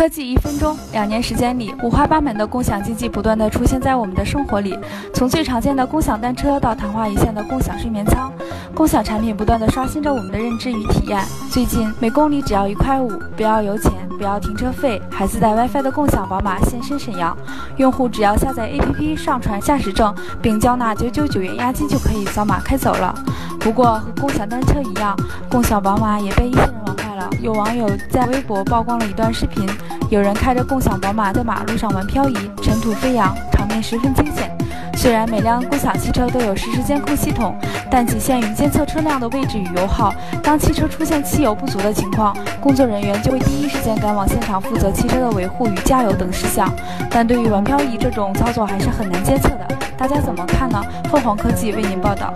科技一分钟，两年时间里，五花八门的共享经济不断的出现在我们的生活里，从最常见的共享单车到昙花一现的共享睡眠舱，共享产品不断的刷新着我们的认知与体验。最近，每公里只要一块五，不要油钱，不要停车费，还自带 WiFi 的共享宝马现身沈阳，用户只要下载 APP，上传驾驶证，并交纳九九九元押金就可以扫码开走了。不过和共享单车一样，共享宝马也被一些人玩坏了。有网友在微博曝光了一段视频，有人开着共享宝马在马路上玩漂移，尘土飞扬，场面十分惊险。虽然每辆共享汽车都有实时监控系统，但仅限于监测车辆的位置与油耗。当汽车出现汽油不足的情况，工作人员就会第一时间赶往现场负责汽车的维护与加油等事项。但对于玩漂移这种操作还是很难监测的，大家怎么看呢？凤凰科技为您报道。